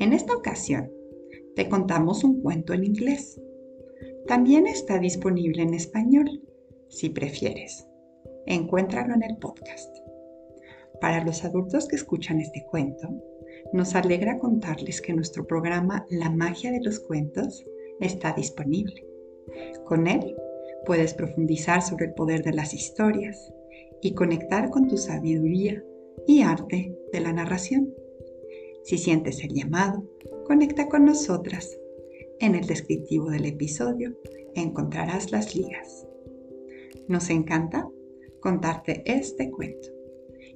En esta ocasión, te contamos un cuento en inglés. También está disponible en español, si prefieres. Encuéntralo en el podcast. Para los adultos que escuchan este cuento, nos alegra contarles que nuestro programa La magia de los cuentos está disponible. Con él puedes profundizar sobre el poder de las historias y conectar con tu sabiduría y arte de la narración. Si sientes el llamado, conecta con nosotras. En el descriptivo del episodio encontrarás las ligas. Nos encanta contarte este cuento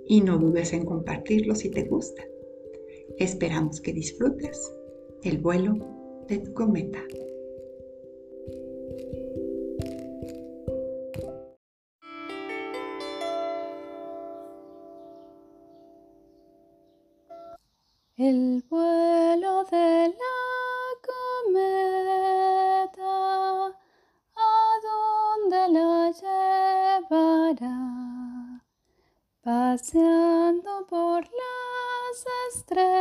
y no dudes en compartirlo si te gusta. Esperamos que disfrutes el vuelo de tu cometa. Por las estrellas,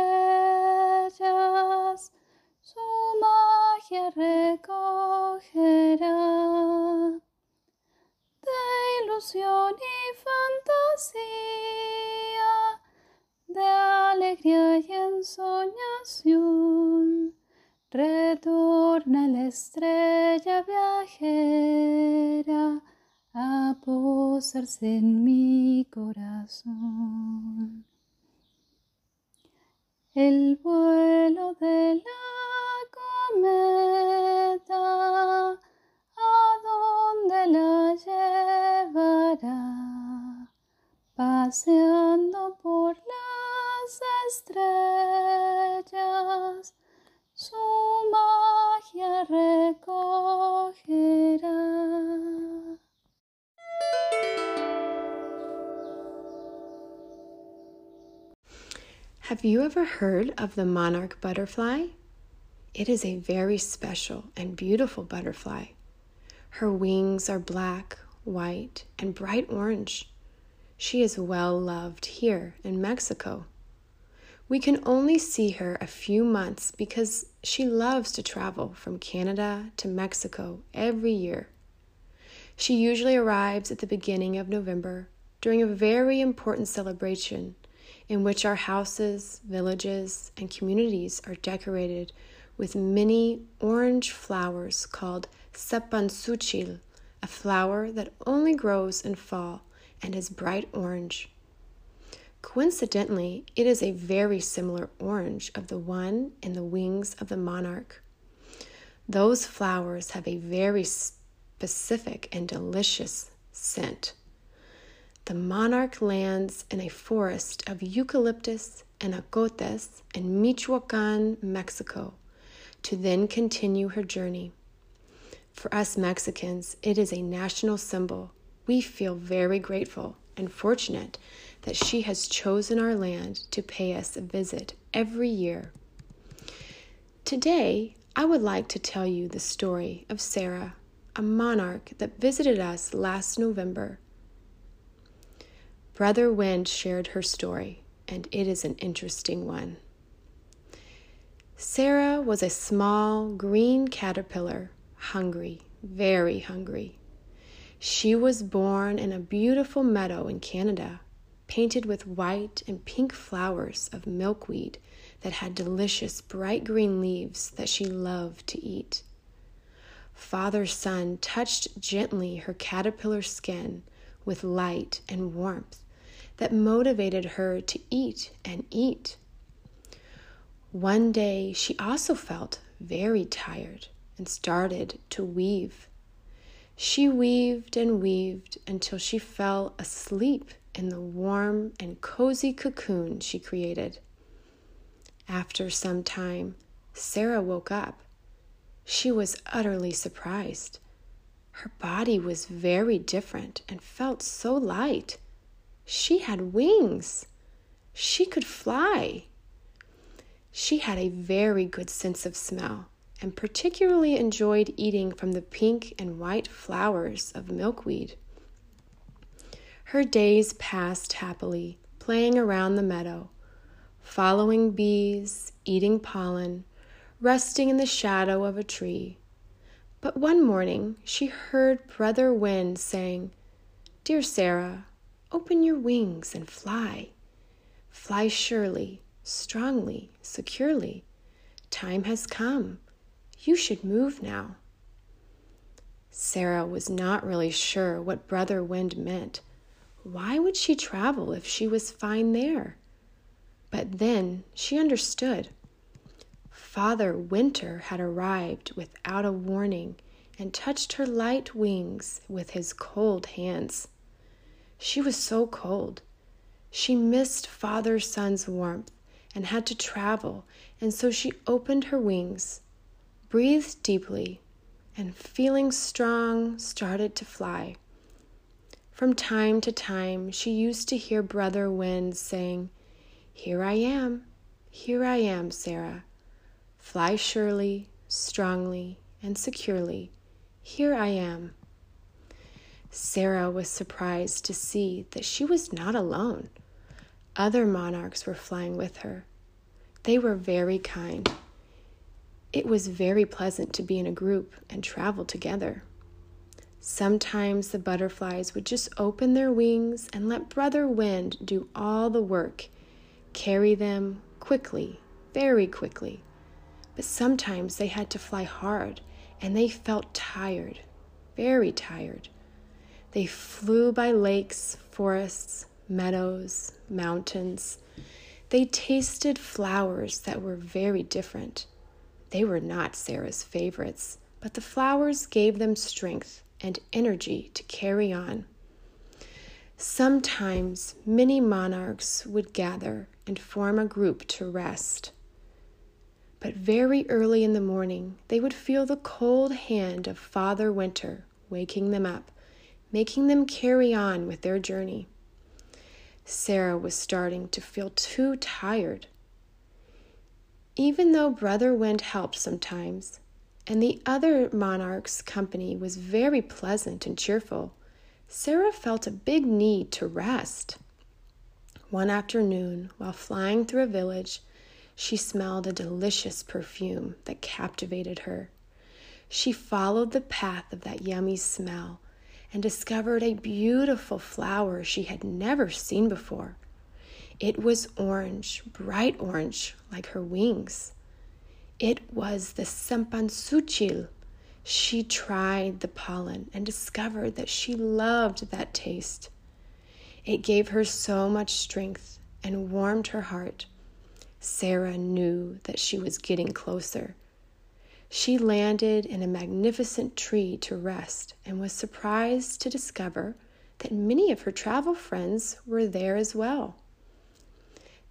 su magia recogerá de ilusión y fantasía de alegría y ensoñación. Retorna la estrella viajera en mi corazón. El vuelo de la cometa, ¿a dónde la llevará? Paseando por las estrellas, su magia recogerá. Have you ever heard of the monarch butterfly? It is a very special and beautiful butterfly. Her wings are black, white, and bright orange. She is well loved here in Mexico. We can only see her a few months because she loves to travel from Canada to Mexico every year. She usually arrives at the beginning of November during a very important celebration in which our houses, villages, and communities are decorated with many orange flowers called cempasúchil, a flower that only grows in fall and is bright orange. Coincidentally, it is a very similar orange of the one in the wings of the monarch. Those flowers have a very specific and delicious scent. The monarch lands in a forest of eucalyptus and ocotes in Michoacan, Mexico, to then continue her journey. For us Mexicans, it is a national symbol. We feel very grateful and fortunate that she has chosen our land to pay us a visit every year. Today, I would like to tell you the story of Sarah, a monarch that visited us last November. Brother Wind shared her story, and it is an interesting one. Sarah was a small green caterpillar, hungry, very hungry. She was born in a beautiful meadow in Canada, painted with white and pink flowers of milkweed that had delicious bright green leaves that she loved to eat. Father Sun touched gently her caterpillar skin with light and warmth that motivated her to eat and eat. One day she also felt very tired and started to weave. She weaved and weaved until she fell asleep in the warm and cozy cocoon she created. After some time, Sarah woke up. She was utterly surprised. Her body was very different and felt so light. She had wings. She could fly. She had a very good sense of smell and particularly enjoyed eating from the pink and white flowers of milkweed. Her days passed happily, playing around the meadow, following bees, eating pollen, resting in the shadow of a tree. But one morning she heard Brother Wind saying, Dear Sarah, open your wings and fly. Fly surely, strongly, securely. Time has come. You should move now. Sarah was not really sure what Brother Wind meant. Why would she travel if she was fine there? But then she understood. Father Winter had arrived without a warning and touched her light wings with his cold hands. She was so cold. She missed Father Sun's warmth and had to travel, and so she opened her wings, breathed deeply, and feeling strong, started to fly. From time to time, she used to hear Brother Wind saying, Here I am, here I am, Sarah. Fly surely, strongly, and securely. Here I am. Sarah was surprised to see that she was not alone. Other monarchs were flying with her. They were very kind. It was very pleasant to be in a group and travel together. Sometimes the butterflies would just open their wings and let Brother Wind do all the work, carry them quickly, very quickly but sometimes they had to fly hard and they felt tired, very tired. They flew by lakes, forests, meadows, mountains. They tasted flowers that were very different. They were not Sarah's favorites, but the flowers gave them strength and energy to carry on. Sometimes many monarchs would gather and form a group to rest. But very early in the morning, they would feel the cold hand of Father Winter waking them up, making them carry on with their journey. Sarah was starting to feel too tired. Even though Brother Wind helped sometimes, and the other monarch's company was very pleasant and cheerful, Sarah felt a big need to rest. One afternoon, while flying through a village, she smelled a delicious perfume that captivated her. She followed the path of that yummy smell and discovered a beautiful flower she had never seen before. It was orange, bright orange, like her wings. It was the cempasúchil. She tried the pollen and discovered that she loved that taste. It gave her so much strength and warmed her heart. Sarah knew that she was getting closer. She landed in a magnificent tree to rest and was surprised to discover that many of her travel friends were there as well.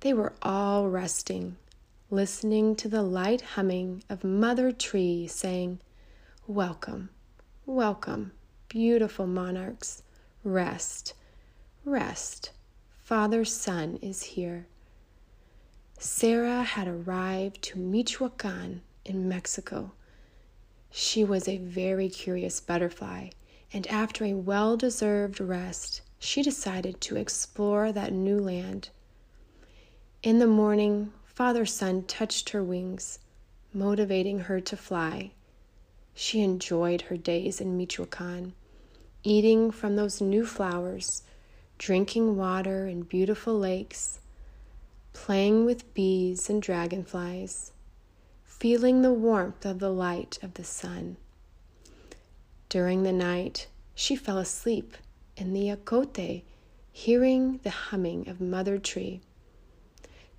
They were all resting, listening to the light humming of Mother Tree saying, Welcome, welcome, beautiful monarchs. Rest, rest. Father Sun is here. Sarah had arrived to Michoacan in Mexico. She was a very curious butterfly, and after a well deserved rest, she decided to explore that new land. In the morning, Father Sun touched her wings, motivating her to fly. She enjoyed her days in Michoacan, eating from those new flowers, drinking water in beautiful lakes playing with bees and dragonflies, feeling the warmth of the light of the sun. During the night, she fell asleep in the ocote, hearing the humming of Mother Tree.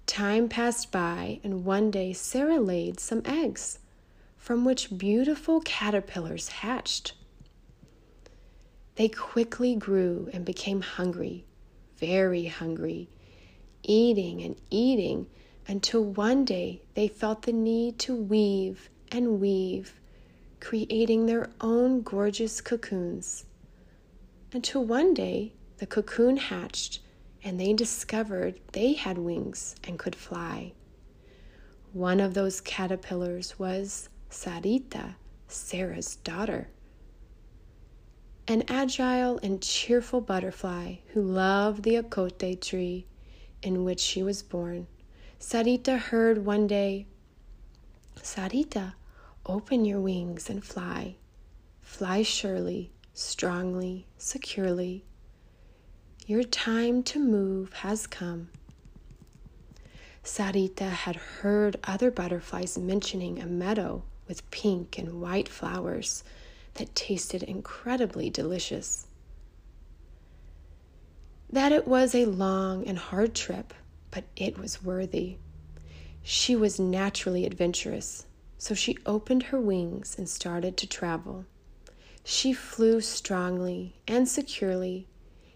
Time passed by, and one day Sarah laid some eggs, from which beautiful caterpillars hatched. They quickly grew and became hungry, very hungry, eating and eating until one day they felt the need to weave and weave, creating their own gorgeous cocoons. Until one day the cocoon hatched and they discovered they had wings and could fly. One of those caterpillars was Sarita, Sarah's daughter. An agile and cheerful butterfly who loved the ocote tree in which she was born. Sarita heard one day, Sarita, open your wings and fly. Fly surely, strongly, securely. Your time to move has come. Sarita had heard other butterflies mentioning a meadow with pink and white flowers that tasted incredibly delicious. That it was a long and hard trip, but it was worthy. She was naturally adventurous, so she opened her wings and started to travel. She flew strongly and securely,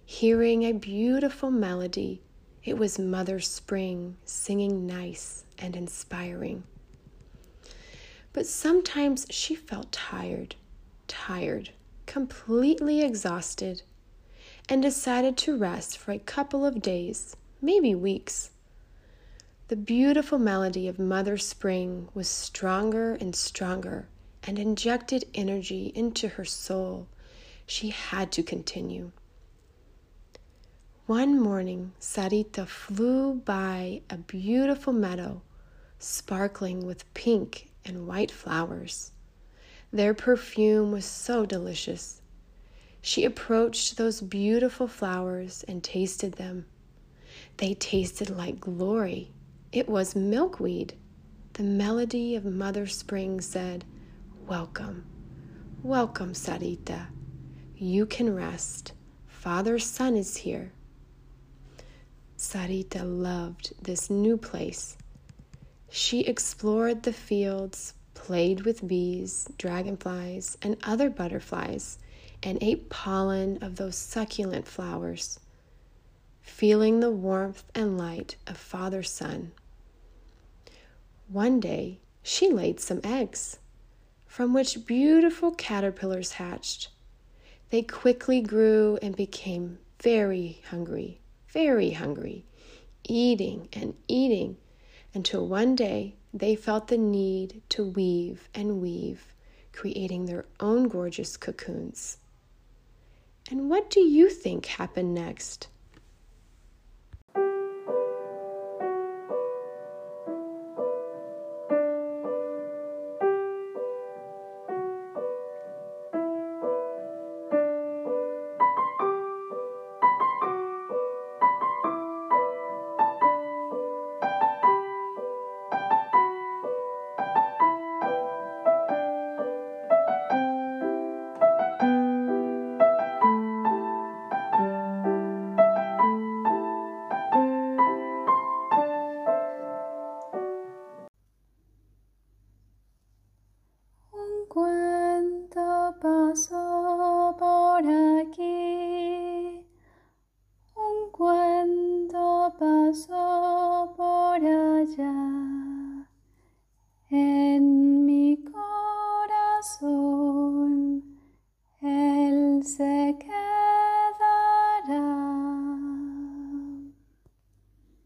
hearing a beautiful melody it was Mother Spring singing nice and inspiring. But sometimes she felt tired, tired, completely exhausted, and decided to rest for a couple of days, maybe weeks. The beautiful melody of Mother Spring was stronger and stronger and injected energy into her soul. She had to continue. One morning, Sarita flew by a beautiful meadow, sparkling with pink and white flowers. Their perfume was so delicious. She approached those beautiful flowers and tasted them. They tasted like glory. It was milkweed. The melody of Mother Spring said, Welcome, welcome, Sarita. You can rest. Father Sun is here. Sarita loved this new place. She explored the fields, played with bees, dragonflies, and other butterflies, and ate pollen of those succulent flowers, feeling the warmth and light of Father Sun. One day, she laid some eggs, from which beautiful caterpillars hatched. They quickly grew and became very hungry very hungry, eating and eating until one day they felt the need to weave and weave, creating their own gorgeous cocoons. And what do you think happened next?